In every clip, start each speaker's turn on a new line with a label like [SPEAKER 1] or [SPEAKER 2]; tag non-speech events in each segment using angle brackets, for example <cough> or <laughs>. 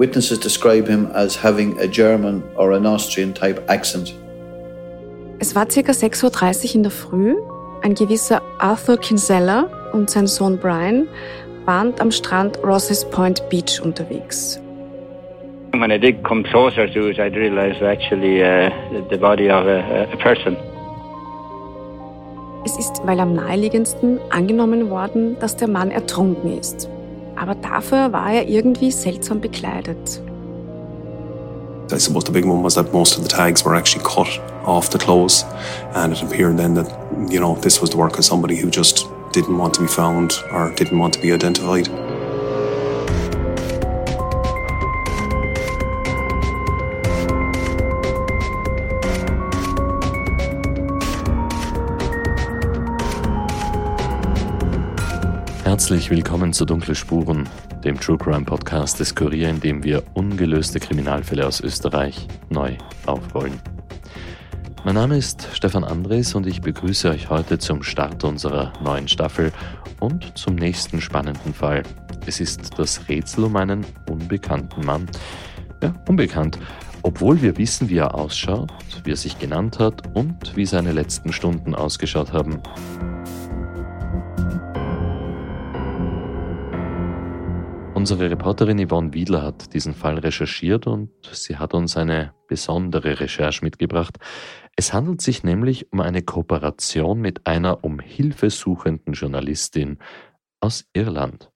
[SPEAKER 1] Witnesses describe him as having a German or an Austrian type accent.
[SPEAKER 2] Es war ca. 6.30 Uhr in der Früh. Ein gewisser Arthur Kinsella und sein Sohn Brian waren am Strand Rosses Point Beach unterwegs.
[SPEAKER 3] When I did come closer to it, I realized actually uh, the body of a, a person.
[SPEAKER 2] Es ist, weil am naheliegendsten angenommen worden, dass der Mann ertrunken ist aber dafür war er irgendwie seltsam bekleidet.
[SPEAKER 4] I suppose the big one was that most of the tags were actually cut off the clothes, and it appeared then that you know this was the work of somebody who just didn't want to be found or didn't want to be identified.
[SPEAKER 5] Herzlich willkommen zu Dunkle Spuren, dem True Crime Podcast des Kurier, in dem wir ungelöste Kriminalfälle aus Österreich neu aufrollen. Mein Name ist Stefan Andres und ich begrüße euch heute zum Start unserer neuen Staffel und zum nächsten spannenden Fall. Es ist das Rätsel um einen unbekannten Mann. Ja, unbekannt, obwohl wir wissen, wie er ausschaut, wie er sich genannt hat und wie seine letzten Stunden ausgeschaut haben. Unsere Reporterin Yvonne Wiedler hat diesen Fall recherchiert und sie hat uns eine besondere Recherche mitgebracht. Es handelt sich nämlich um eine Kooperation mit einer um Hilfe suchenden Journalistin aus Irland.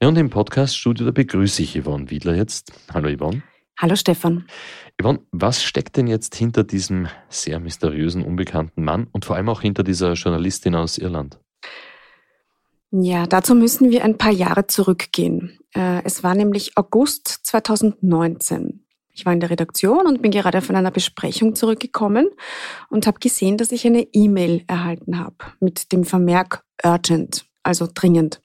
[SPEAKER 5] Ja, und im Podcast-Studio da begrüße ich Yvonne Wiedler jetzt. Hallo Yvonne.
[SPEAKER 2] Hallo Stefan.
[SPEAKER 5] Yvonne, was steckt denn jetzt hinter diesem sehr mysteriösen, unbekannten Mann und vor allem auch hinter dieser Journalistin aus Irland?
[SPEAKER 2] Ja, dazu müssen wir ein paar Jahre zurückgehen. Äh, es war nämlich August 2019. Ich war in der Redaktion und bin gerade von einer Besprechung zurückgekommen und habe gesehen, dass ich eine E-Mail erhalten habe mit dem Vermerk urgent, also dringend.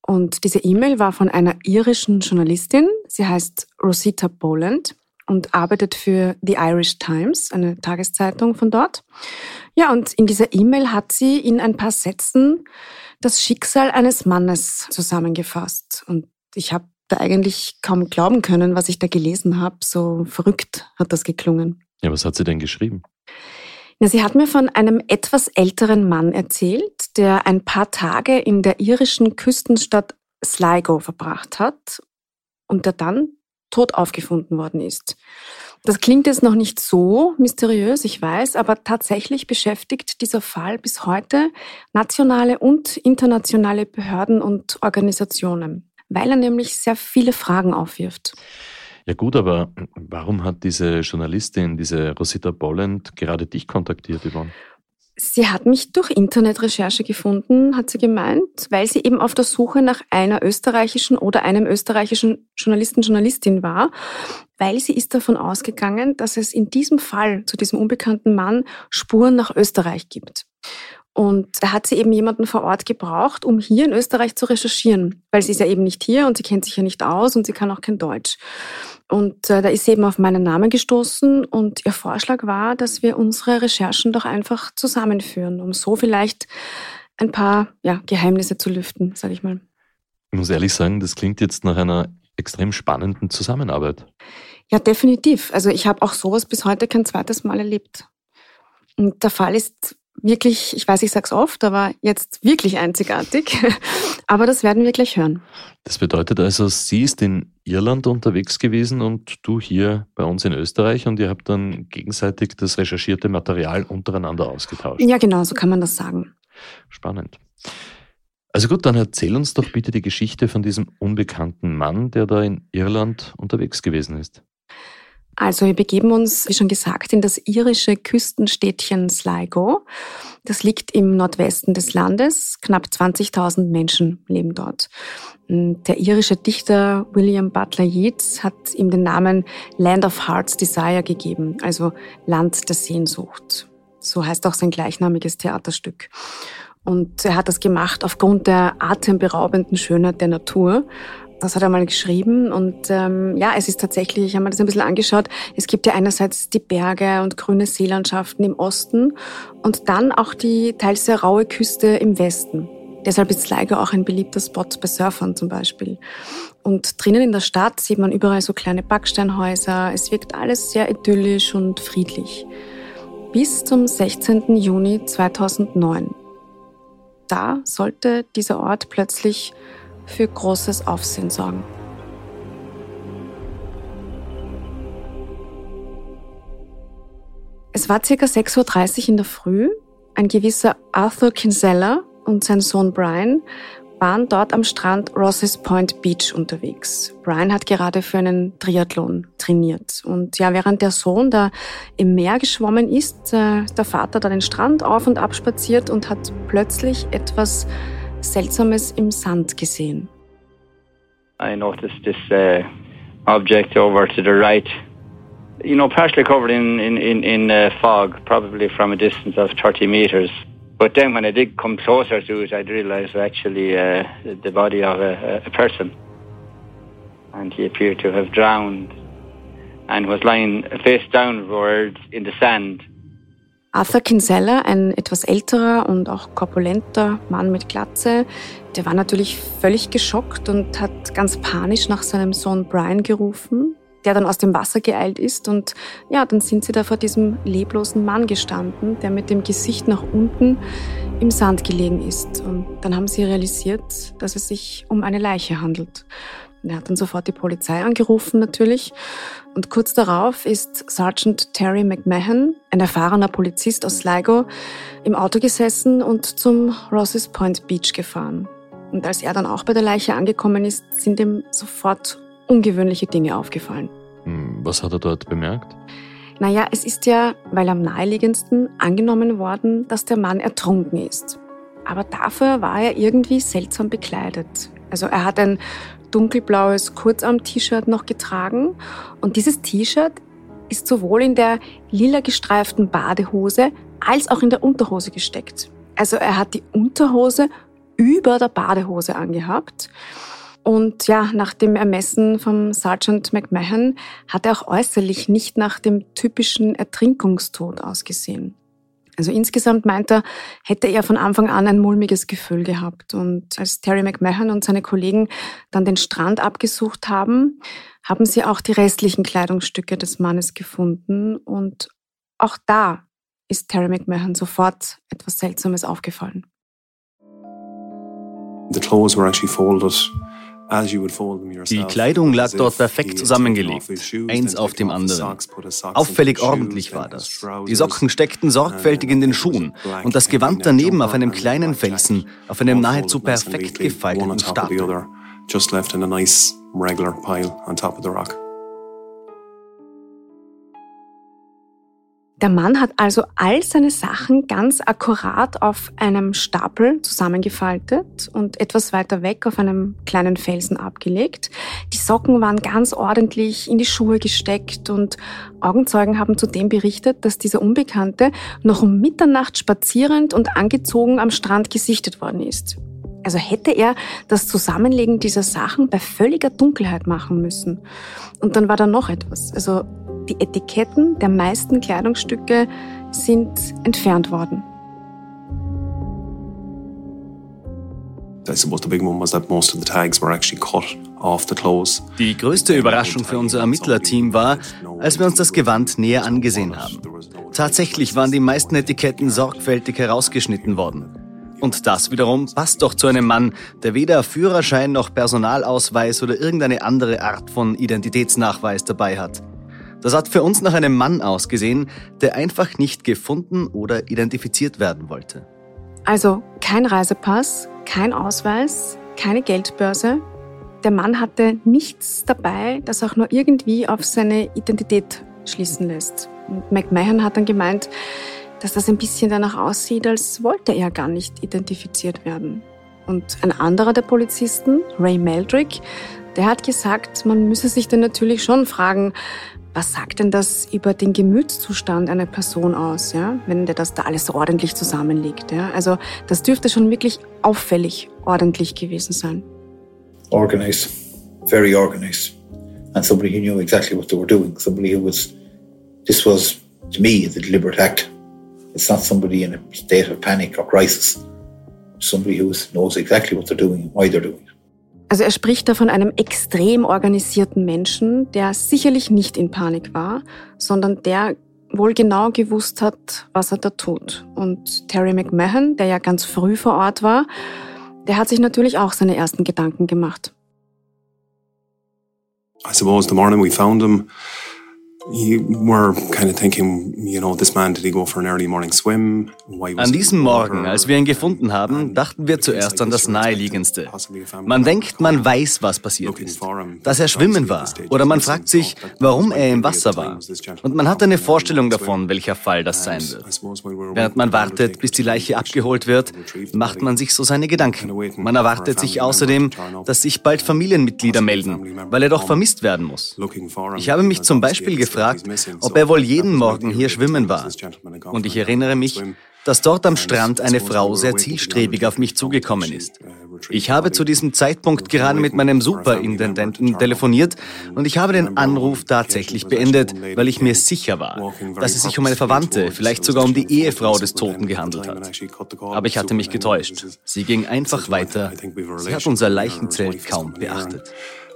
[SPEAKER 2] Und diese E-Mail war von einer irischen Journalistin. Sie heißt Rosita Boland und arbeitet für The Irish Times, eine Tageszeitung von dort. Ja, und in dieser E-Mail hat sie in ein paar Sätzen das Schicksal eines Mannes zusammengefasst. Und ich habe da eigentlich kaum glauben können, was ich da gelesen habe. So verrückt hat das geklungen.
[SPEAKER 5] Ja, was hat sie denn geschrieben?
[SPEAKER 2] Na, sie hat mir von einem etwas älteren Mann erzählt, der ein paar Tage in der irischen Küstenstadt Sligo verbracht hat und der dann tot aufgefunden worden ist. Das klingt jetzt noch nicht so mysteriös, ich weiß, aber tatsächlich beschäftigt dieser Fall bis heute nationale und internationale Behörden und Organisationen, weil er nämlich sehr viele Fragen aufwirft.
[SPEAKER 5] Ja gut, aber warum hat diese Journalistin, diese Rosita Bolland, gerade dich kontaktiert, Yvonne?
[SPEAKER 2] Sie hat mich durch Internetrecherche gefunden, hat sie gemeint, weil sie eben auf der Suche nach einer österreichischen oder einem österreichischen Journalisten, Journalistin war, weil sie ist davon ausgegangen, dass es in diesem Fall zu diesem unbekannten Mann Spuren nach Österreich gibt. Und da hat sie eben jemanden vor Ort gebraucht, um hier in Österreich zu recherchieren, weil sie ist ja eben nicht hier und sie kennt sich ja nicht aus und sie kann auch kein Deutsch. Und äh, da ist sie eben auf meinen Namen gestoßen und ihr Vorschlag war, dass wir unsere Recherchen doch einfach zusammenführen, um so vielleicht ein paar ja, Geheimnisse zu lüften, sage ich mal.
[SPEAKER 5] Ich muss ehrlich sagen, das klingt jetzt nach einer extrem spannenden Zusammenarbeit.
[SPEAKER 2] Ja, definitiv. Also ich habe auch sowas bis heute kein zweites Mal erlebt. Und der Fall ist wirklich, ich weiß, ich sage es oft, aber jetzt wirklich einzigartig. <laughs> aber das werden wir gleich hören.
[SPEAKER 5] Das bedeutet also, sie ist in Irland unterwegs gewesen und du hier bei uns in Österreich und ihr habt dann gegenseitig das recherchierte Material untereinander ausgetauscht.
[SPEAKER 2] Ja, genau, so kann man das sagen.
[SPEAKER 5] Spannend. Also gut, dann erzähl uns doch bitte die Geschichte von diesem unbekannten Mann, der da in Irland unterwegs gewesen ist.
[SPEAKER 2] Also wir begeben uns, wie schon gesagt, in das irische Küstenstädtchen Sligo. Das liegt im Nordwesten des Landes. Knapp 20.000 Menschen leben dort. Der irische Dichter William Butler Yeats hat ihm den Namen Land of Heart's Desire gegeben, also Land der Sehnsucht. So heißt auch sein gleichnamiges Theaterstück. Und er hat das gemacht aufgrund der atemberaubenden Schönheit der Natur. Das hat er mal geschrieben und ähm, ja, es ist tatsächlich, ich habe mir das ein bisschen angeschaut, es gibt ja einerseits die Berge und grüne Seelandschaften im Osten und dann auch die teils sehr raue Küste im Westen. Deshalb ist Sligo auch ein beliebter Spot bei Surfern zum Beispiel. Und drinnen in der Stadt sieht man überall so kleine Backsteinhäuser. Es wirkt alles sehr idyllisch und friedlich. Bis zum 16. Juni 2009. Da sollte dieser Ort plötzlich für großes Aufsehen sorgen. Es war circa 6.30 Uhr in der Früh. Ein gewisser Arthur Kinsella und sein Sohn Brian waren dort am Strand Rosses Point Beach unterwegs. Brian hat gerade für einen Triathlon trainiert. Und ja, während der Sohn da im Meer geschwommen ist, äh, der Vater da den Strand auf und ab spaziert und hat plötzlich etwas Seltsames im Sand gesehen.
[SPEAKER 3] I noticed this uh, object over to the right, you know, partially covered in, in, in, in uh, fog, probably from a distance of 30 meters. But then when I did come closer to it, I realised actually uh, the body of a, a person. And he appeared to have drowned and was lying face downwards in the sand.
[SPEAKER 2] Arthur Kinsella, ein etwas älterer und auch korpulenter Mann mit Glatze, der war natürlich völlig geschockt und hat ganz panisch nach seinem Sohn Brian gerufen, der dann aus dem Wasser geeilt ist. Und ja, dann sind sie da vor diesem leblosen Mann gestanden, der mit dem Gesicht nach unten im Sand gelegen ist. Und dann haben sie realisiert, dass es sich um eine Leiche handelt. Er hat dann sofort die Polizei angerufen natürlich. Und kurz darauf ist Sergeant Terry McMahon, ein erfahrener Polizist aus Sligo, im Auto gesessen und zum Rosses Point Beach gefahren. Und als er dann auch bei der Leiche angekommen ist, sind ihm sofort ungewöhnliche Dinge aufgefallen.
[SPEAKER 5] Hm, was hat er dort bemerkt?
[SPEAKER 2] Naja, es ist ja, weil am naheliegendsten angenommen worden, dass der Mann ertrunken ist. Aber dafür war er irgendwie seltsam bekleidet. Also er hat ein dunkelblaues Kurzarm-T-Shirt noch getragen und dieses T-Shirt ist sowohl in der lila gestreiften Badehose als auch in der Unterhose gesteckt. Also er hat die Unterhose über der Badehose angehabt und ja, nach dem Ermessen vom Sergeant McMahon hat er auch äußerlich nicht nach dem typischen Ertrinkungstod ausgesehen. Also insgesamt meint er, hätte er von Anfang an ein mulmiges Gefühl gehabt. Und als Terry McMahon und seine Kollegen dann den Strand abgesucht haben, haben sie auch die restlichen Kleidungsstücke des Mannes gefunden. Und auch da ist Terry McMahon sofort etwas Seltsames aufgefallen.
[SPEAKER 4] The clothes were actually folded
[SPEAKER 6] die Kleidung lag dort perfekt zusammengelegt, eins auf dem anderen. Auffällig ordentlich war das. Die Socken steckten sorgfältig in den Schuhen und das Gewand daneben auf einem kleinen Felsen, auf einem nahezu perfekt gefalteten Stapel.
[SPEAKER 2] Der Mann hat also all seine Sachen ganz akkurat auf einem Stapel zusammengefaltet und etwas weiter weg auf einem kleinen Felsen abgelegt. Die Socken waren ganz ordentlich in die Schuhe gesteckt und Augenzeugen haben zudem berichtet, dass dieser Unbekannte noch um Mitternacht spazierend und angezogen am Strand gesichtet worden ist. Also hätte er das Zusammenlegen dieser Sachen bei völliger Dunkelheit machen müssen. Und dann war da noch etwas. Also die Etiketten der meisten Kleidungsstücke sind entfernt worden.
[SPEAKER 6] Die größte Überraschung für unser Ermittlerteam war, als wir uns das Gewand näher angesehen haben. Tatsächlich waren die meisten Etiketten sorgfältig herausgeschnitten worden. Und das wiederum passt doch zu einem Mann, der weder Führerschein noch Personalausweis oder irgendeine andere Art von Identitätsnachweis dabei hat. Das hat für uns nach einem Mann ausgesehen, der einfach nicht gefunden oder identifiziert werden wollte.
[SPEAKER 2] Also kein Reisepass, kein Ausweis, keine Geldbörse, der Mann hatte nichts dabei, das auch nur irgendwie auf seine Identität schließen lässt. Und McMahon hat dann gemeint, dass das ein bisschen danach aussieht, als wollte er gar nicht identifiziert werden. Und ein anderer der Polizisten, Ray Meldrick, der hat gesagt, man müsse sich dann natürlich schon fragen, was sagt denn das über den Gemütszustand einer Person aus, ja, wenn der das da alles ordentlich zusammenlegt? Ja? Also das dürfte schon wirklich auffällig ordentlich gewesen sein.
[SPEAKER 1] Organized, very organized, and somebody who knew exactly what they were doing. Somebody who was, this was to me the deliberate act. It's not somebody in a state of panic or crisis. Somebody who knows exactly what they're doing and why they're doing it.
[SPEAKER 2] Also er spricht da von einem extrem organisierten Menschen, der sicherlich nicht in Panik war, sondern der wohl genau gewusst hat, was er da tut. Und Terry McMahon, der ja ganz früh vor Ort war, der hat sich natürlich auch seine ersten Gedanken gemacht.
[SPEAKER 4] I suppose the morning we found him, an
[SPEAKER 6] diesem Morgen, als wir ihn gefunden haben, dachten wir zuerst an das Naheliegendste. Man denkt, man weiß, was passiert ist. Dass er schwimmen war. Oder man fragt sich, warum er im Wasser war. Und man hat eine Vorstellung davon, welcher Fall das sein wird. Während man wartet, bis die Leiche abgeholt wird, macht man sich so seine Gedanken. Man erwartet sich außerdem, dass sich bald Familienmitglieder melden, weil er doch vermisst werden muss. Ich habe mich zum Beispiel gefragt, gefragt, ob er wohl jeden Morgen hier schwimmen war. Und ich erinnere mich, dass dort am Strand eine Frau sehr zielstrebig auf mich zugekommen ist. Ich habe zu diesem Zeitpunkt gerade mit meinem Superintendenten telefoniert und ich habe den Anruf tatsächlich beendet, weil ich mir sicher war, dass es sich um eine Verwandte, vielleicht sogar um die Ehefrau des Toten gehandelt hat. Aber ich hatte mich getäuscht. Sie ging einfach weiter. Sie hat unser Leichenzelt kaum beachtet.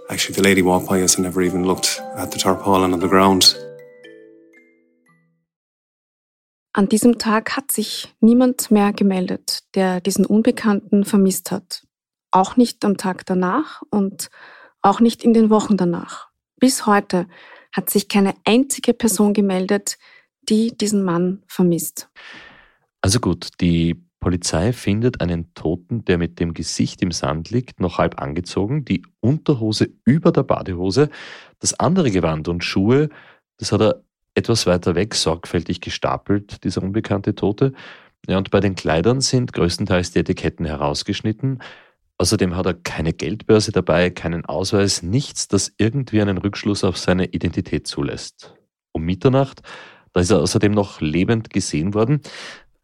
[SPEAKER 6] Actually, the lady walked by us and never even looked at the tarpaulin on the ground.
[SPEAKER 2] An diesem Tag hat sich niemand mehr gemeldet, der diesen Unbekannten vermisst hat. Auch nicht am Tag danach und auch nicht in den Wochen danach. Bis heute hat sich keine einzige Person gemeldet, die diesen Mann vermisst.
[SPEAKER 5] Also gut, die Polizei findet einen Toten, der mit dem Gesicht im Sand liegt, noch halb angezogen, die Unterhose über der Badehose, das andere Gewand und Schuhe, das hat er etwas weiter weg sorgfältig gestapelt, dieser unbekannte Tote. Ja, und bei den Kleidern sind größtenteils die Etiketten herausgeschnitten. Außerdem hat er keine Geldbörse dabei, keinen Ausweis, nichts, das irgendwie einen Rückschluss auf seine Identität zulässt. Um Mitternacht, da ist er außerdem noch lebend gesehen worden.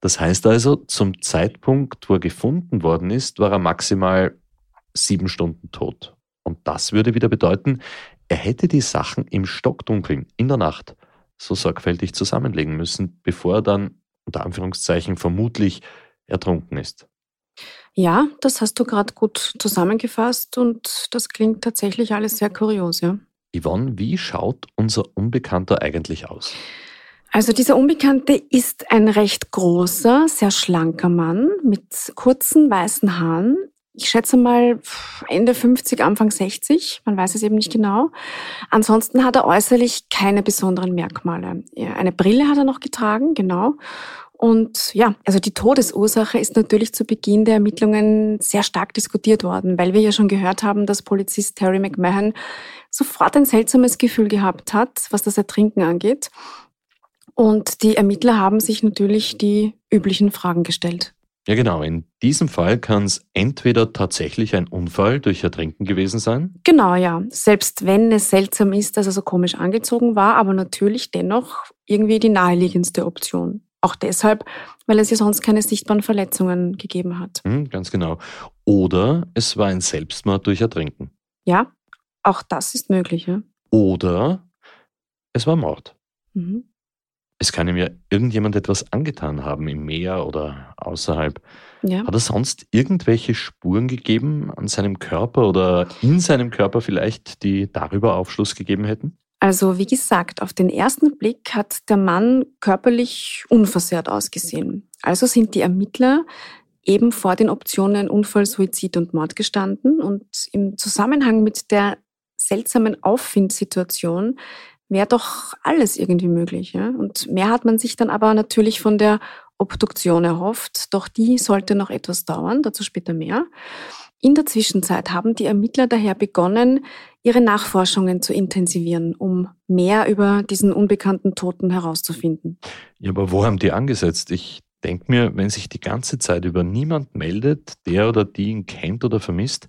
[SPEAKER 5] Das heißt also, zum Zeitpunkt, wo er gefunden worden ist, war er maximal sieben Stunden tot. Und das würde wieder bedeuten, er hätte die Sachen im Stockdunkeln in der Nacht so sorgfältig zusammenlegen müssen, bevor er dann unter Anführungszeichen vermutlich ertrunken ist.
[SPEAKER 2] Ja, das hast du gerade gut zusammengefasst und das klingt tatsächlich alles sehr kurios, ja.
[SPEAKER 5] Yvonne, wie schaut unser Unbekannter eigentlich aus?
[SPEAKER 2] Also dieser Unbekannte ist ein recht großer, sehr schlanker Mann mit kurzen weißen Haaren. Ich schätze mal Ende 50, Anfang 60, man weiß es eben nicht genau. Ansonsten hat er äußerlich keine besonderen Merkmale. Eine Brille hat er noch getragen, genau. Und ja, also die Todesursache ist natürlich zu Beginn der Ermittlungen sehr stark diskutiert worden, weil wir ja schon gehört haben, dass Polizist Terry McMahon sofort ein seltsames Gefühl gehabt hat, was das Ertrinken angeht. Und die Ermittler haben sich natürlich die üblichen Fragen gestellt.
[SPEAKER 5] Ja, genau. In diesem Fall kann es entweder tatsächlich ein Unfall durch Ertrinken gewesen sein.
[SPEAKER 2] Genau, ja. Selbst wenn es seltsam ist, dass er so komisch angezogen war, aber natürlich dennoch irgendwie die naheliegendste Option. Auch deshalb, weil es ja sonst keine sichtbaren Verletzungen gegeben hat.
[SPEAKER 5] Mhm, ganz genau. Oder es war ein Selbstmord durch Ertrinken.
[SPEAKER 2] Ja, auch das ist möglich. Ja?
[SPEAKER 5] Oder es war Mord. Mhm. Es kann ihm ja irgendjemand etwas angetan haben im Meer oder außerhalb. Ja. Hat er sonst irgendwelche Spuren gegeben an seinem Körper oder in seinem Körper vielleicht, die darüber Aufschluss gegeben hätten?
[SPEAKER 2] Also wie gesagt, auf den ersten Blick hat der Mann körperlich unversehrt ausgesehen. Also sind die Ermittler eben vor den Optionen Unfall, Suizid und Mord gestanden und im Zusammenhang mit der seltsamen Auffindsituation wäre doch alles irgendwie möglich. Ja? Und mehr hat man sich dann aber natürlich von der Obduktion erhofft, doch die sollte noch etwas dauern, dazu später mehr. In der Zwischenzeit haben die Ermittler daher begonnen, ihre Nachforschungen zu intensivieren, um mehr über diesen unbekannten Toten herauszufinden.
[SPEAKER 5] Ja, aber wo haben die angesetzt? Ich denke mir, wenn sich die ganze Zeit über niemand meldet, der oder die ihn kennt oder vermisst,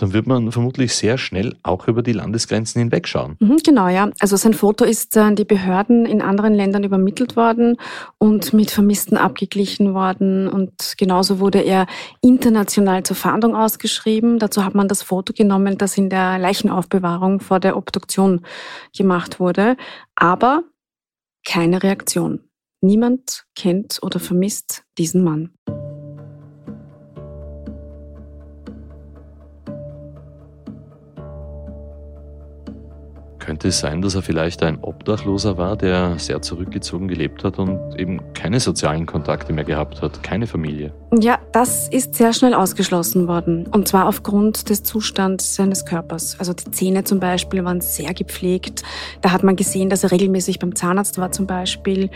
[SPEAKER 5] dann wird man vermutlich sehr schnell auch über die Landesgrenzen hinwegschauen.
[SPEAKER 2] Mhm, genau, ja. Also sein Foto ist an die Behörden in anderen Ländern übermittelt worden und mit Vermissten abgeglichen worden. Und genauso wurde er international zur Fahndung ausgeschrieben. Dazu hat man das Foto genommen, das in der Leichenaufbewahrung vor der Obduktion gemacht wurde. Aber keine Reaktion. Niemand kennt oder vermisst diesen Mann.
[SPEAKER 5] Könnte es sein, dass er vielleicht ein Obdachloser war, der sehr zurückgezogen gelebt hat und eben keine sozialen Kontakte mehr gehabt hat, keine Familie?
[SPEAKER 2] Ja, das ist sehr schnell ausgeschlossen worden. Und zwar aufgrund des Zustands seines Körpers. Also die Zähne zum Beispiel waren sehr gepflegt. Da hat man gesehen, dass er regelmäßig beim Zahnarzt war zum Beispiel.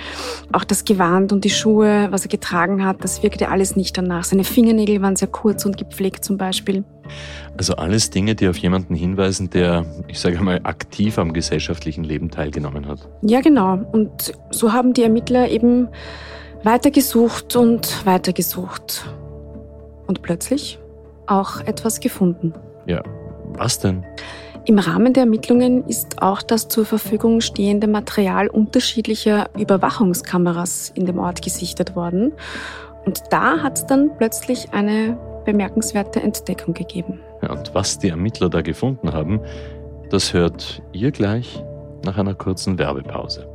[SPEAKER 2] Auch das Gewand und die Schuhe, was er getragen hat, das wirkte alles nicht danach. Seine Fingernägel waren sehr kurz und gepflegt zum Beispiel.
[SPEAKER 5] Also alles Dinge, die auf jemanden hinweisen, der, ich sage mal, aktiv am gesellschaftlichen Leben teilgenommen hat.
[SPEAKER 2] Ja, genau. Und so haben die Ermittler eben weitergesucht und weitergesucht. Und plötzlich auch etwas gefunden.
[SPEAKER 5] Ja, was denn?
[SPEAKER 2] Im Rahmen der Ermittlungen ist auch das zur Verfügung stehende Material unterschiedlicher Überwachungskameras in dem Ort gesichtet worden. Und da hat es dann plötzlich eine bemerkenswerte Entdeckung gegeben.
[SPEAKER 5] Ja, und was die Ermittler da gefunden haben, das hört ihr gleich nach einer kurzen Werbepause.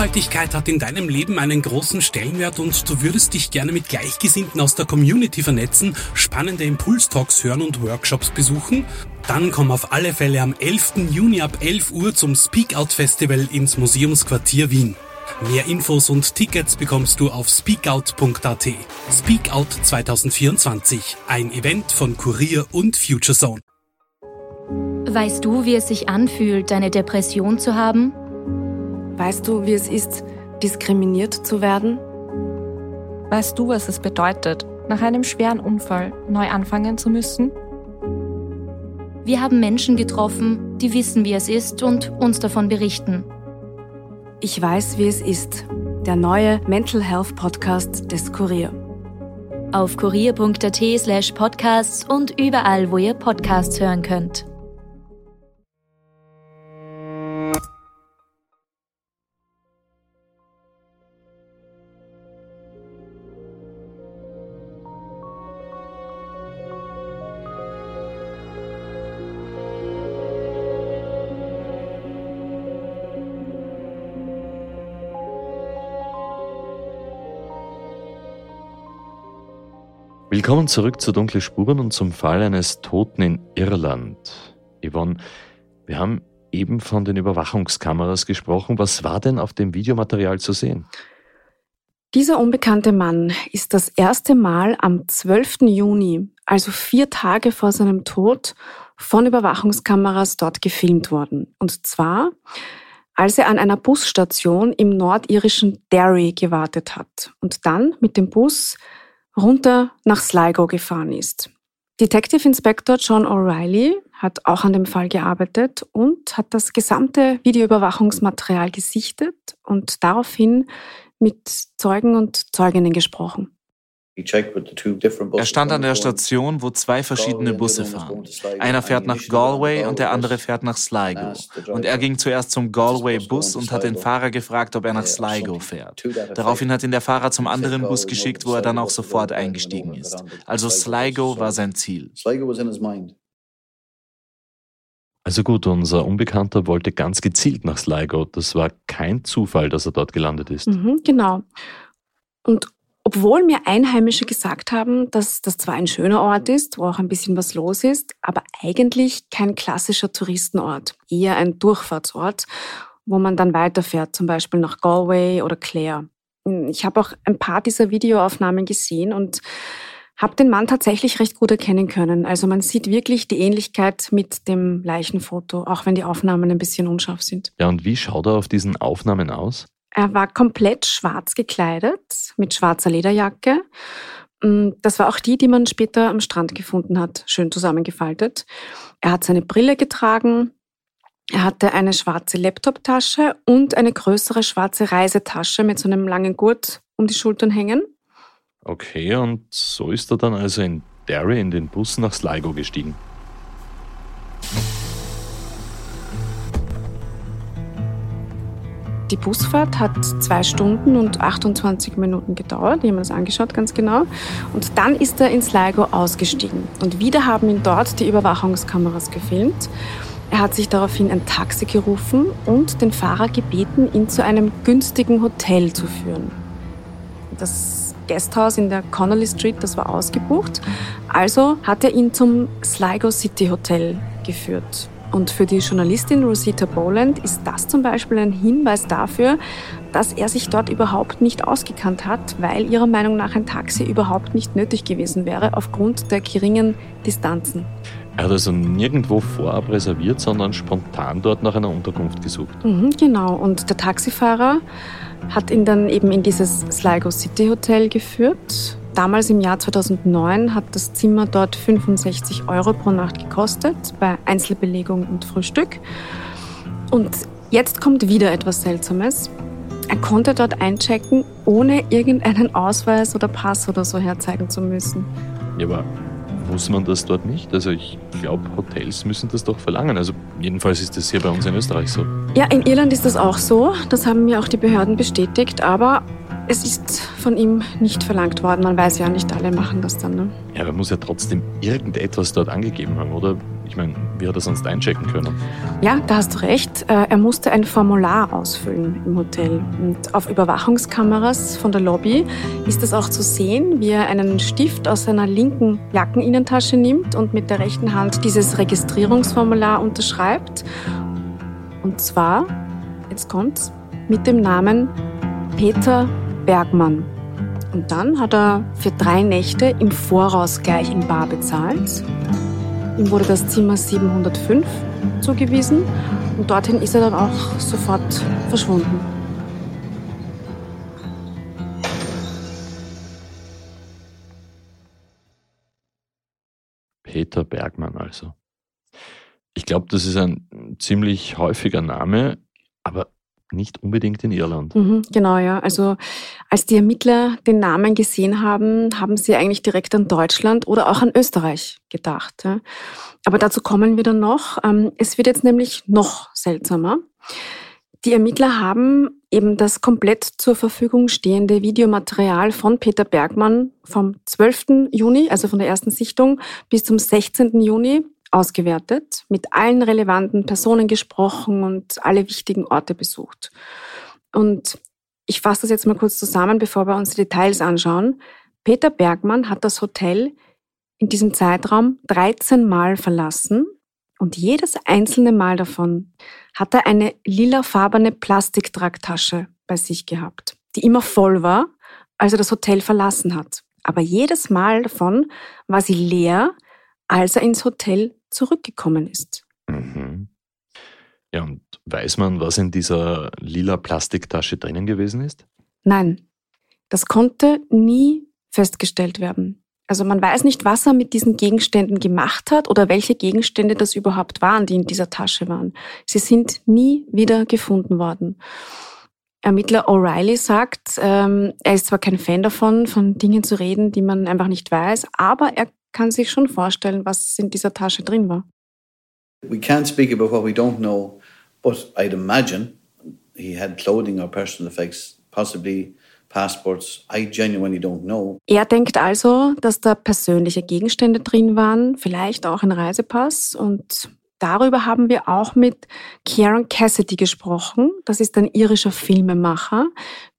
[SPEAKER 7] Nachhaltigkeit hat in deinem Leben einen großen Stellenwert und du würdest dich gerne mit Gleichgesinnten aus der Community vernetzen, spannende Impulstalks hören und Workshops besuchen? Dann komm auf alle Fälle am 11. Juni ab 11 Uhr zum Speak Out Festival ins Museumsquartier Wien. Mehr Infos und Tickets bekommst du auf speakout.at. Speakout 2024, ein Event von Kurier und Future Zone.
[SPEAKER 8] Weißt du, wie es sich anfühlt, eine Depression zu haben?
[SPEAKER 2] Weißt du, wie es ist, diskriminiert zu werden?
[SPEAKER 9] Weißt du, was es bedeutet, nach einem schweren Unfall neu anfangen zu müssen?
[SPEAKER 8] Wir haben Menschen getroffen, die wissen, wie es ist und uns davon berichten.
[SPEAKER 2] Ich weiß, wie es ist. Der neue Mental Health Podcast des Kurier.
[SPEAKER 8] Auf kurier.at slash podcasts und überall, wo ihr Podcasts hören könnt.
[SPEAKER 5] Willkommen zurück zu Dunkle Spuren und zum Fall eines Toten in Irland. Yvonne, wir haben eben von den Überwachungskameras gesprochen. Was war denn auf dem Videomaterial zu sehen?
[SPEAKER 2] Dieser unbekannte Mann ist das erste Mal am 12. Juni, also vier Tage vor seinem Tod, von Überwachungskameras dort gefilmt worden. Und zwar, als er an einer Busstation im nordirischen Derry gewartet hat und dann mit dem Bus runter nach Sligo gefahren ist. Detective Inspector John O'Reilly hat auch an dem Fall gearbeitet und hat das gesamte Videoüberwachungsmaterial gesichtet und daraufhin mit Zeugen und Zeuginnen gesprochen.
[SPEAKER 10] Er stand an der Station, wo zwei verschiedene Busse fahren. Einer fährt nach Galway und der andere fährt nach Sligo. Und er ging zuerst zum Galway-Bus und hat den Fahrer gefragt, ob er nach Sligo fährt. Daraufhin hat ihn der Fahrer zum anderen Bus geschickt, wo er dann auch sofort eingestiegen ist. Also Sligo war sein Ziel.
[SPEAKER 5] Also gut, unser Unbekannter wollte ganz gezielt nach Sligo. Das war kein Zufall, dass er dort gelandet ist.
[SPEAKER 2] Mhm, genau. Und obwohl mir Einheimische gesagt haben, dass das zwar ein schöner Ort ist, wo auch ein bisschen was los ist, aber eigentlich kein klassischer Touristenort, eher ein Durchfahrtsort, wo man dann weiterfährt, zum Beispiel nach Galway oder Clare. Ich habe auch ein paar dieser Videoaufnahmen gesehen und habe den Mann tatsächlich recht gut erkennen können. Also man sieht wirklich die Ähnlichkeit mit dem Leichenfoto, auch wenn die Aufnahmen ein bisschen unscharf sind.
[SPEAKER 5] Ja, und wie schaut er auf diesen Aufnahmen aus?
[SPEAKER 2] Er war komplett schwarz gekleidet, mit schwarzer Lederjacke. Mm, das war auch die, die man später am Strand gefunden hat, schön zusammengefaltet. Er hat seine Brille getragen, er hatte eine schwarze Laptoptasche und eine größere schwarze Reisetasche mit so einem langen Gurt um die Schultern hängen.
[SPEAKER 5] Okay, und so ist er dann also in Derry in den Bus nach Sligo gestiegen.
[SPEAKER 2] Die Busfahrt hat zwei Stunden und 28 Minuten gedauert. Ich habe mir das angeschaut, ganz genau. Und dann ist er in Sligo ausgestiegen. Und wieder haben ihn dort die Überwachungskameras gefilmt. Er hat sich daraufhin ein Taxi gerufen und den Fahrer gebeten, ihn zu einem günstigen Hotel zu führen. Das Gasthaus in der Connolly Street, das war ausgebucht. Also hat er ihn zum Sligo City Hotel geführt. Und für die Journalistin Rosita Boland ist das zum Beispiel ein Hinweis dafür, dass er sich dort überhaupt nicht ausgekannt hat, weil ihrer Meinung nach ein Taxi überhaupt nicht nötig gewesen wäre aufgrund der geringen Distanzen.
[SPEAKER 5] Er hat also nirgendwo vorab reserviert, sondern spontan dort nach einer Unterkunft gesucht.
[SPEAKER 2] Mhm, genau, und der Taxifahrer hat ihn dann eben in dieses Sligo City Hotel geführt. Damals im Jahr 2009 hat das Zimmer dort 65 Euro pro Nacht gekostet, bei Einzelbelegung und Frühstück. Und jetzt kommt wieder etwas Seltsames. Er konnte dort einchecken, ohne irgendeinen Ausweis oder Pass oder so herzeigen zu müssen.
[SPEAKER 5] Ja, aber muss man das dort nicht? Also ich glaube, Hotels müssen das doch verlangen. Also jedenfalls ist das hier bei uns in Österreich so.
[SPEAKER 2] Ja, in Irland ist das auch so. Das haben mir auch die Behörden bestätigt. Aber es ist von ihm nicht verlangt worden. Man weiß ja nicht, alle machen das dann. Ne?
[SPEAKER 5] Ja, aber muss ja trotzdem irgendetwas dort angegeben haben, oder? Ich meine, wie hat er sonst einchecken können?
[SPEAKER 2] Ja, da hast du recht. Äh, er musste ein Formular ausfüllen im Hotel. Und auf Überwachungskameras von der Lobby ist es auch zu sehen, wie er einen Stift aus seiner linken Jackeninnentasche nimmt und mit der rechten Hand dieses Registrierungsformular unterschreibt. Und zwar, jetzt kommt's, mit dem Namen Peter Bergmann. Und dann hat er für drei Nächte im Voraus gleich in Bar bezahlt. Ihm wurde das Zimmer 705 zugewiesen und dorthin ist er dann auch sofort verschwunden.
[SPEAKER 5] Peter Bergmann also. Ich glaube, das ist ein ziemlich häufiger Name, aber nicht unbedingt in Irland.
[SPEAKER 2] Mhm, genau, ja. Also als die Ermittler den Namen gesehen haben, haben sie eigentlich direkt an Deutschland oder auch an Österreich gedacht. Ja. Aber dazu kommen wir dann noch. Ähm, es wird jetzt nämlich noch seltsamer. Die Ermittler haben eben das komplett zur Verfügung stehende Videomaterial von Peter Bergmann vom 12. Juni, also von der ersten Sichtung, bis zum 16. Juni ausgewertet, mit allen relevanten Personen gesprochen und alle wichtigen Orte besucht. Und ich fasse das jetzt mal kurz zusammen, bevor wir uns die Details anschauen. Peter Bergmann hat das Hotel in diesem Zeitraum 13 Mal verlassen und jedes einzelne Mal davon hat er eine lilafarbene Plastiktragtasche bei sich gehabt, die immer voll war, als er das Hotel verlassen hat. Aber jedes Mal davon war sie leer, als er ins Hotel zurückgekommen ist.
[SPEAKER 5] Mhm. Ja, und weiß man, was in dieser lila Plastiktasche drinnen gewesen ist?
[SPEAKER 2] Nein, das konnte nie festgestellt werden. Also man weiß nicht, was er mit diesen Gegenständen gemacht hat oder welche Gegenstände das überhaupt waren, die in dieser Tasche waren. Sie sind nie wieder gefunden worden. Ermittler O'Reilly sagt, ähm, er ist zwar kein Fan davon, von Dingen zu reden, die man einfach nicht weiß, aber er kann sich schon vorstellen, was in dieser Tasche drin war.
[SPEAKER 11] We can't speak about what we don't know, but I'd imagine he had clothing or personal effects, possibly passports. I genuinely don't know.
[SPEAKER 2] Er denkt also, dass da persönliche Gegenstände drin waren, vielleicht auch ein Reisepass und Darüber haben wir auch mit Kieran Cassidy gesprochen. Das ist ein irischer Filmemacher,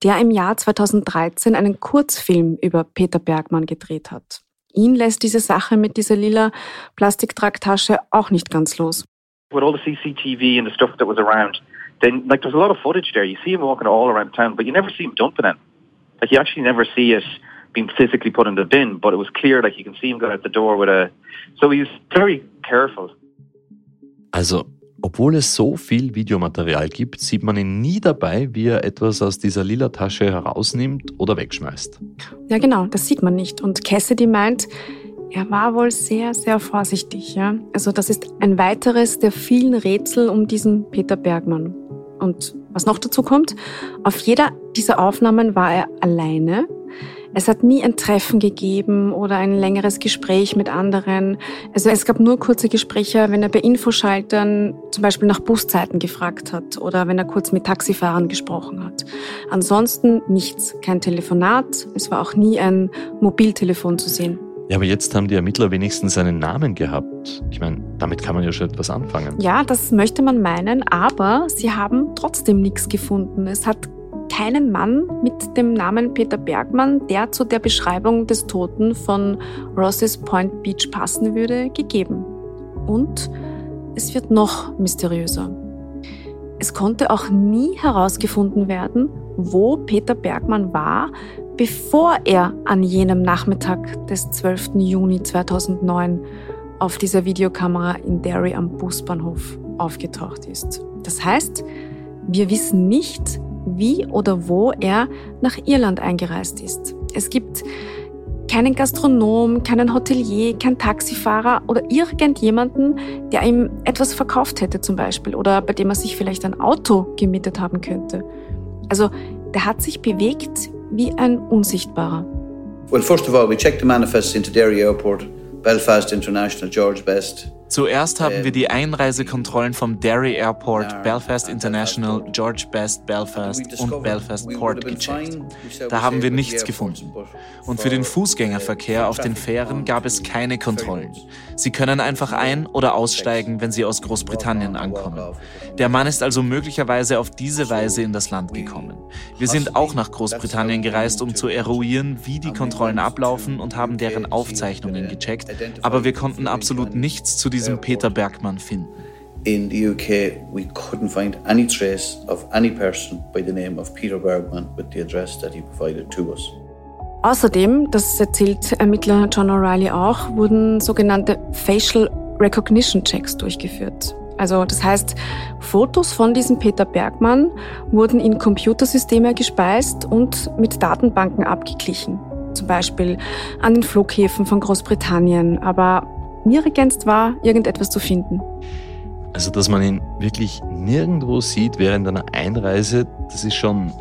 [SPEAKER 2] der im Jahr 2013 einen Kurzfilm über Peter Bergmann gedreht hat. Ihn lässt diese Sache mit dieser lila Plastiktragtasche auch nicht ganz los.
[SPEAKER 12] With all the CCTV and the stuff that was around, then like there's a lot of footage there. You see him walking all around town, but you never see him dumping it. Like you actually never see it being physically put in the bin, but it was clear like you can see him go out the door with a so he's very careful.
[SPEAKER 5] Also Obwohl es so viel Videomaterial gibt, sieht man ihn nie dabei, wie er etwas aus dieser lila Tasche herausnimmt oder wegschmeißt.
[SPEAKER 2] Ja, genau, das sieht man nicht. Und Cassidy meint, er war wohl sehr, sehr vorsichtig. Ja? Also das ist ein weiteres der vielen Rätsel um diesen Peter Bergmann. Und was noch dazu kommt, auf jeder dieser Aufnahmen war er alleine. Es hat nie ein Treffen gegeben oder ein längeres Gespräch mit anderen. Also es gab nur kurze Gespräche, wenn er bei Infoschaltern zum Beispiel nach Buszeiten gefragt hat oder wenn er kurz mit Taxifahrern gesprochen hat. Ansonsten nichts, kein Telefonat. Es war auch nie ein Mobiltelefon zu sehen.
[SPEAKER 5] Ja, aber jetzt haben die Ermittler wenigstens einen Namen gehabt. Ich meine, damit kann man ja schon etwas anfangen.
[SPEAKER 2] Ja, das möchte man meinen, aber sie haben trotzdem nichts gefunden. Es hat keinen Mann mit dem Namen Peter Bergmann, der zu der Beschreibung des Toten von Rosses Point Beach passen würde, gegeben. Und es wird noch mysteriöser. Es konnte auch nie herausgefunden werden, wo Peter Bergmann war, bevor er an jenem Nachmittag des 12. Juni 2009 auf dieser Videokamera in Derry am Busbahnhof aufgetaucht ist. Das heißt, wir wissen nicht, wie oder wo er nach Irland eingereist ist. Es gibt keinen Gastronom, keinen Hotelier, keinen Taxifahrer oder irgendjemanden, der ihm etwas verkauft hätte zum Beispiel oder bei dem er sich vielleicht ein Auto gemietet haben könnte. Also der hat sich bewegt wie ein Unsichtbarer.
[SPEAKER 11] Well, first of all, we checked the manifest into Derry Airport, Belfast International, George Best.
[SPEAKER 10] Zuerst haben wir die Einreisekontrollen vom Derry Airport, Belfast International, George Best Belfast und Belfast Port gecheckt. Da haben wir nichts gefunden. Und für den Fußgängerverkehr auf den Fähren gab es keine Kontrollen. Sie können einfach ein- oder aussteigen, wenn sie aus Großbritannien ankommen. Der Mann ist also möglicherweise auf diese Weise in das Land gekommen. Wir sind auch nach Großbritannien gereist, um zu eruieren, wie die Kontrollen ablaufen und haben deren Aufzeichnungen gecheckt, aber wir konnten absolut nichts zu diesem Peter Bergmann finden.
[SPEAKER 11] In the UK, we couldn't find any trace of any person by the name of Peter Bergman with the address that he provided to us.
[SPEAKER 2] Außerdem, das erzählt Ermittler John O'Reilly auch, wurden sogenannte Facial Recognition Checks durchgeführt. Also das heißt, Fotos von diesem Peter Bergmann wurden in Computersysteme gespeist und mit Datenbanken abgeglichen. Zum Beispiel an den Flughäfen von Großbritannien, aber Nirgends war irgendetwas zu finden.
[SPEAKER 5] Also, dass man ihn wirklich nirgendwo sieht während einer Einreise, das ist schon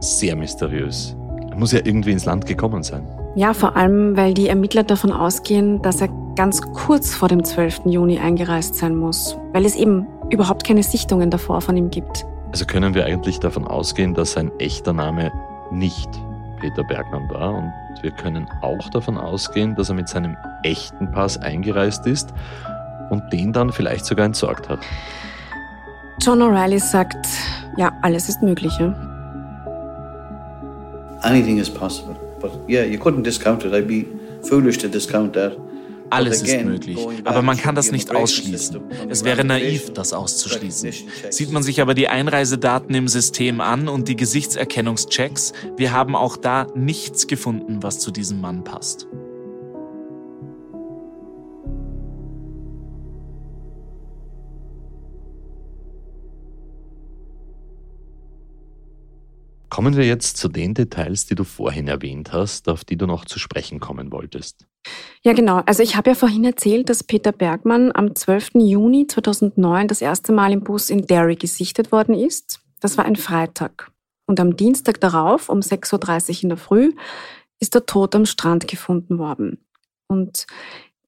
[SPEAKER 5] sehr mysteriös. Er muss ja irgendwie ins Land gekommen sein.
[SPEAKER 2] Ja, vor allem, weil die Ermittler davon ausgehen, dass er ganz kurz vor dem 12. Juni eingereist sein muss, weil es eben überhaupt keine Sichtungen davor von ihm gibt.
[SPEAKER 5] Also können wir eigentlich davon ausgehen, dass sein echter Name nicht Peter Bergmann war und wir können auch davon ausgehen, dass er mit seinem echten Pass eingereist ist und den dann vielleicht sogar entsorgt hat.
[SPEAKER 2] John O'Reilly sagt, ja, alles ist möglich.
[SPEAKER 11] Anything is possible. But yeah, you couldn't discount it. I'd be foolish to discount that.
[SPEAKER 10] Alles ist möglich, aber man kann das nicht ausschließen. Es wäre naiv, das auszuschließen. Sieht man sich aber die Einreisedaten im System an und die Gesichtserkennungschecks, wir haben auch da nichts gefunden, was zu diesem Mann passt.
[SPEAKER 5] Kommen wir jetzt zu den Details, die du vorhin erwähnt hast, auf die du noch zu sprechen kommen wolltest.
[SPEAKER 2] Ja, genau. Also ich habe ja vorhin erzählt, dass Peter Bergmann am 12. Juni 2009 das erste Mal im Bus in Derry gesichtet worden ist. Das war ein Freitag. Und am Dienstag darauf, um 6.30 Uhr in der Früh, ist er tot am Strand gefunden worden. Und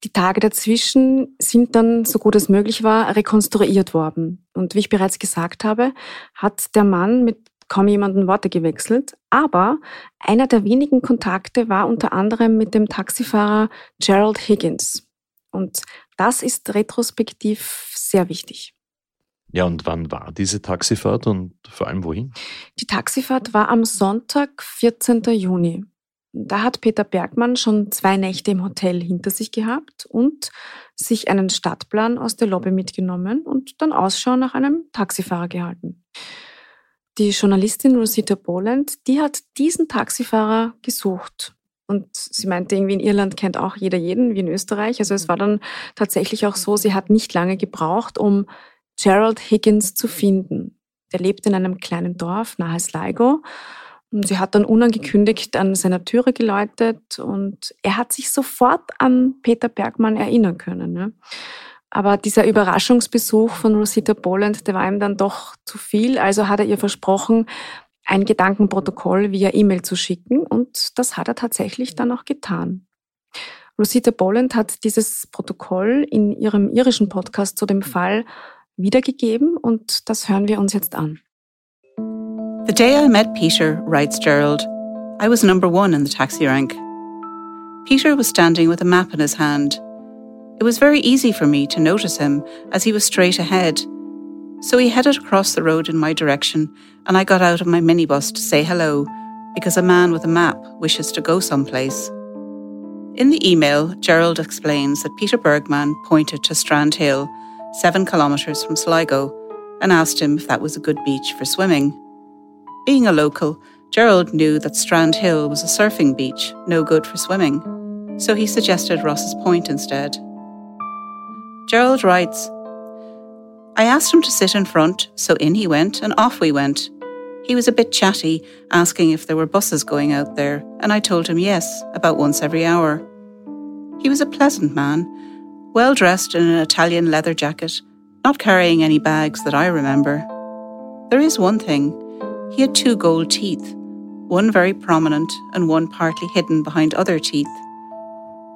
[SPEAKER 2] die Tage dazwischen sind dann, so gut es möglich war, rekonstruiert worden. Und wie ich bereits gesagt habe, hat der Mann mit kaum jemanden Worte gewechselt. Aber einer der wenigen Kontakte war unter anderem mit dem Taxifahrer Gerald Higgins. Und das ist retrospektiv sehr wichtig.
[SPEAKER 5] Ja, und wann war diese Taxifahrt und vor allem wohin?
[SPEAKER 2] Die Taxifahrt war am Sonntag, 14. Juni. Da hat Peter Bergmann schon zwei Nächte im Hotel hinter sich gehabt und sich einen Stadtplan aus der Lobby mitgenommen und dann Ausschau nach einem Taxifahrer gehalten. Die Journalistin Rosita Boland, die hat diesen Taxifahrer gesucht. Und sie meinte, irgendwie in Irland kennt auch jeder jeden, wie in Österreich. Also es war dann tatsächlich auch so, sie hat nicht lange gebraucht, um Gerald Higgins zu finden. Der lebt in einem kleinen Dorf nahe Sligo. Und sie hat dann unangekündigt an seiner Türe geläutet und er hat sich sofort an Peter Bergmann erinnern können. Ne? Aber dieser Überraschungsbesuch von Rosita Boland, der war ihm dann doch zu viel. Also hat er ihr versprochen, ein Gedankenprotokoll via E-Mail zu schicken und das hat er tatsächlich dann auch getan. Rosita Boland hat dieses Protokoll in ihrem irischen Podcast zu dem Fall wiedergegeben und das hören wir uns jetzt an.
[SPEAKER 13] The day I met Peter, writes Gerald, I was number one in the taxi rank. Peter was standing with a map in his hand. It was very easy for me to notice him as he was straight ahead. So he headed across the road in my direction, and I got out of my minibus to say hello because a man with a map wishes to go someplace. In the email, Gerald explains that Peter Bergman pointed to Strand Hill, seven kilometres from Sligo, and asked him if that was a good beach for swimming. Being a local, Gerald knew that Strand Hill was a surfing beach, no good for swimming, so he suggested Ross's Point instead. Gerald writes, I asked him to sit in front, so in he went, and off we went. He was a bit chatty, asking if there were buses going out there, and I told him yes, about once every hour. He was a pleasant man, well dressed in an Italian leather jacket, not carrying any bags that I remember. There is one thing he had two gold teeth, one very prominent and one partly hidden behind other teeth.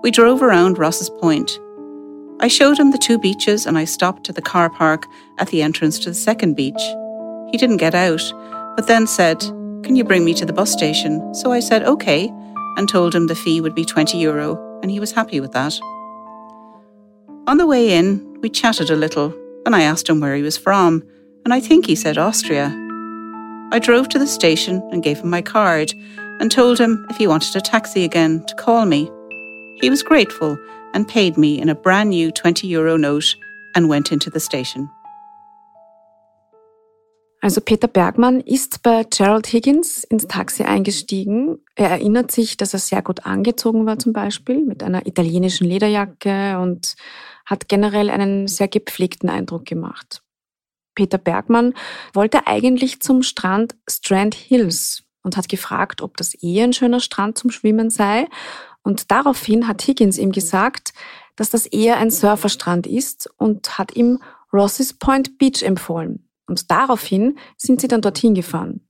[SPEAKER 13] We drove around Ross's Point. I showed him the two beaches and I stopped at the car park at the entrance to the second beach. He didn't get out, but then said, Can you bring me to the bus station? So I said, OK, and told him the fee would be 20 euro and he was happy with that. On the way in, we chatted a little, and I asked him where he was from, and I think he said Austria. I drove to the station and gave him my card and told him if he wanted a taxi again to call me. He was grateful and paid me in a brand new 20 euro note and went into the station.
[SPEAKER 2] Also Peter Bergmann ist bei Gerald Higgins ins Taxi eingestiegen. Er erinnert sich, dass er sehr gut angezogen war zum Beispiel mit einer italienischen Lederjacke und hat generell einen sehr gepflegten Eindruck gemacht. Peter Bergmann wollte eigentlich zum Strand Strand Hills und hat gefragt, ob das eh ein schöner Strand zum Schwimmen sei. Und daraufhin hat Higgins ihm gesagt, dass das eher ein Surferstrand ist und hat ihm Ross's Point Beach empfohlen. Und daraufhin sind sie dann dorthin gefahren.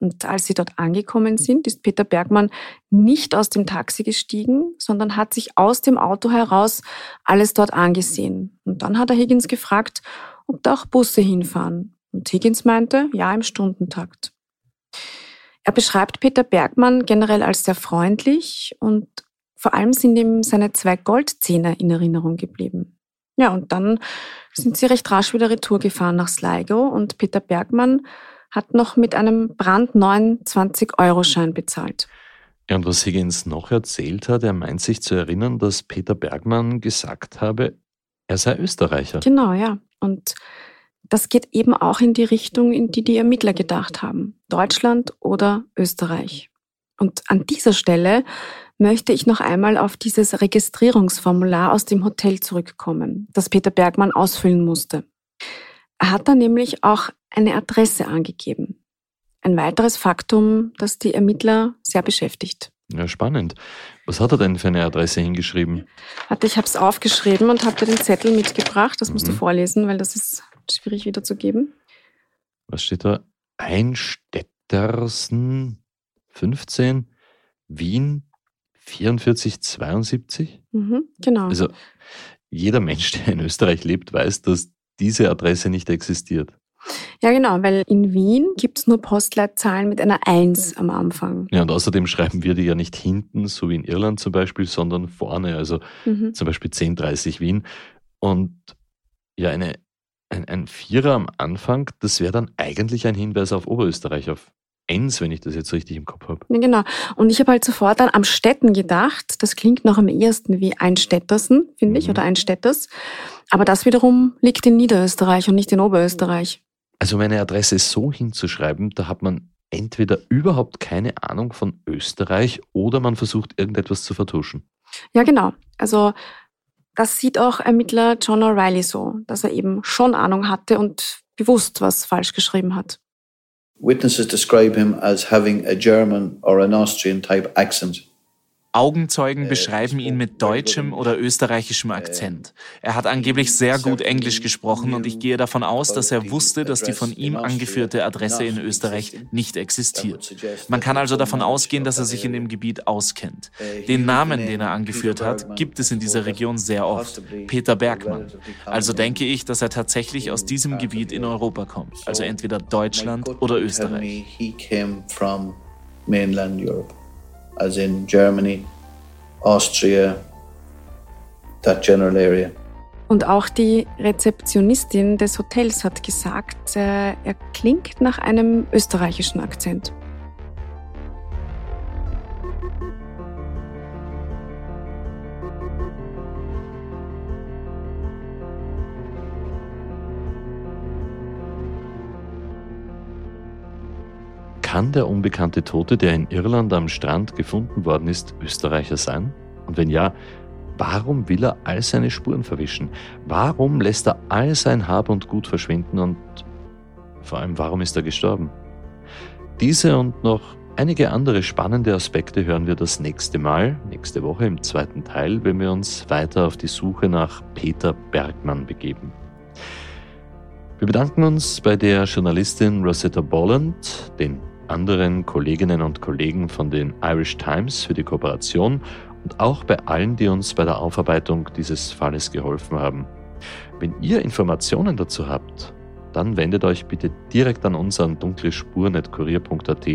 [SPEAKER 2] Und als sie dort angekommen sind, ist Peter Bergmann nicht aus dem Taxi gestiegen, sondern hat sich aus dem Auto heraus alles dort angesehen. Und dann hat er Higgins gefragt, ob da auch Busse hinfahren. Und Higgins meinte, ja, im Stundentakt. Er beschreibt Peter Bergmann generell als sehr freundlich und vor allem sind ihm seine zwei Goldzähne in Erinnerung geblieben. Ja, und dann sind sie recht rasch wieder retour gefahren nach Sligo und Peter Bergmann hat noch mit einem brandneuen 20-Euro-Schein bezahlt.
[SPEAKER 5] Ja, und was Higgins noch erzählt hat, er meint sich zu erinnern, dass Peter Bergmann gesagt habe, er sei Österreicher.
[SPEAKER 2] Genau, ja. Und das geht eben auch in die Richtung, in die die Ermittler gedacht haben. Deutschland oder Österreich. Und an dieser Stelle möchte ich noch einmal auf dieses Registrierungsformular aus dem Hotel zurückkommen, das Peter Bergmann ausfüllen musste. Er hat da nämlich auch eine Adresse angegeben. Ein weiteres Faktum, das die Ermittler sehr beschäftigt.
[SPEAKER 5] Ja, spannend. Was hat er denn für eine Adresse hingeschrieben?
[SPEAKER 2] Warte, ich habe es aufgeschrieben und habe dir den Zettel mitgebracht. Das mhm. musst du mhm. vorlesen, weil das ist schwierig wiederzugeben.
[SPEAKER 5] Was steht da? Einstettersen 15, Wien 4472?
[SPEAKER 2] Mhm, genau.
[SPEAKER 5] Also jeder Mensch, der in Österreich lebt, weiß, dass diese Adresse nicht existiert.
[SPEAKER 2] Ja, genau, weil in Wien gibt es nur Postleitzahlen mit einer 1 am Anfang.
[SPEAKER 5] Ja, und außerdem schreiben wir die ja nicht hinten, so wie in Irland zum Beispiel, sondern vorne, also mhm. zum Beispiel 1030 Wien. Und ja, eine, ein, ein Vierer am Anfang, das wäre dann eigentlich ein Hinweis auf Oberösterreich, auf Enns, wenn ich das jetzt richtig im Kopf habe.
[SPEAKER 2] Ja, genau. Und ich habe halt sofort an Amstetten gedacht. Das klingt noch am ehesten wie Einstettersen, finde ich, mhm. oder Einstetters. Aber das wiederum liegt in Niederösterreich und nicht in Oberösterreich.
[SPEAKER 5] Also meine Adresse so hinzuschreiben, da hat man entweder überhaupt keine Ahnung von Österreich oder man versucht irgendetwas zu vertuschen.
[SPEAKER 2] Ja, genau. Also Das sieht auch Ermittler John O'Reilly so, dass er eben schon Ahnung hatte und bewusst was falsch geschrieben hat.
[SPEAKER 11] Witnesses describe him as having a German or an Austrian type accent.
[SPEAKER 10] Augenzeugen beschreiben ihn mit deutschem oder österreichischem Akzent. Er hat angeblich sehr gut Englisch gesprochen und ich gehe davon aus, dass er wusste, dass die von ihm angeführte Adresse in Österreich nicht existiert. Man kann also davon ausgehen, dass er sich in dem Gebiet auskennt. Den Namen, den er angeführt hat, gibt es in dieser Region sehr oft. Peter Bergmann. Also denke ich, dass er tatsächlich aus diesem Gebiet in Europa kommt. Also entweder Deutschland oder Österreich.
[SPEAKER 11] Mainland Europe as in Germany, Austria, that general area.
[SPEAKER 2] Und auch die Rezeptionistin des Hotels hat gesagt, äh, er klingt nach einem österreichischen Akzent.
[SPEAKER 5] Kann der unbekannte Tote, der in Irland am Strand gefunden worden ist, Österreicher sein? Und wenn ja, warum will er all seine Spuren verwischen? Warum lässt er all sein Hab und Gut verschwinden und vor allem, warum ist er gestorben? Diese und noch einige andere spannende Aspekte hören wir das nächste Mal, nächste Woche im zweiten Teil, wenn wir uns weiter auf die Suche nach Peter Bergmann begeben. Wir bedanken uns bei der Journalistin Rosetta Bolland, den anderen Kolleginnen und Kollegen von den Irish Times für die Kooperation und auch bei allen, die uns bei der Aufarbeitung dieses Falles geholfen haben. Wenn ihr Informationen dazu habt, dann wendet euch bitte direkt an uns an dunklespur.kurier.at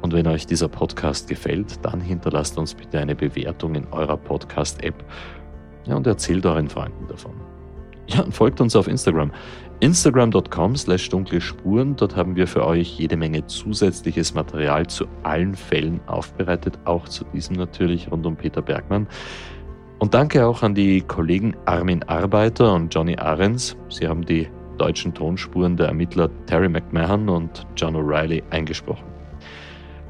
[SPEAKER 5] und wenn euch dieser Podcast gefällt, dann hinterlasst uns bitte eine Bewertung in eurer Podcast-App und erzählt euren Freunden davon. Ja, und folgt uns auf Instagram. Instagram.com slash dunkle Spuren. Dort haben wir für euch jede Menge zusätzliches Material zu allen Fällen aufbereitet, auch zu diesem natürlich rund um Peter Bergmann. Und danke auch an die Kollegen Armin Arbeiter und Johnny Ahrens. Sie haben die deutschen Tonspuren der Ermittler Terry McMahon und John O'Reilly eingesprochen.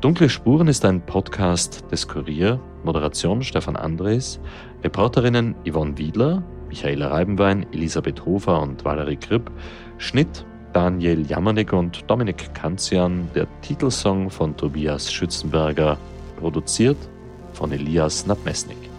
[SPEAKER 5] Dunkle Spuren ist ein Podcast des Kurier, Moderation Stefan Andres, Reporterinnen Yvonne Wiedler, Michaela Reibenwein, Elisabeth Hofer und Valerie Kripp, Schnitt Daniel Jamanek und Dominik Kanzian, der Titelsong von Tobias Schützenberger, produziert von Elias Nabmesnik.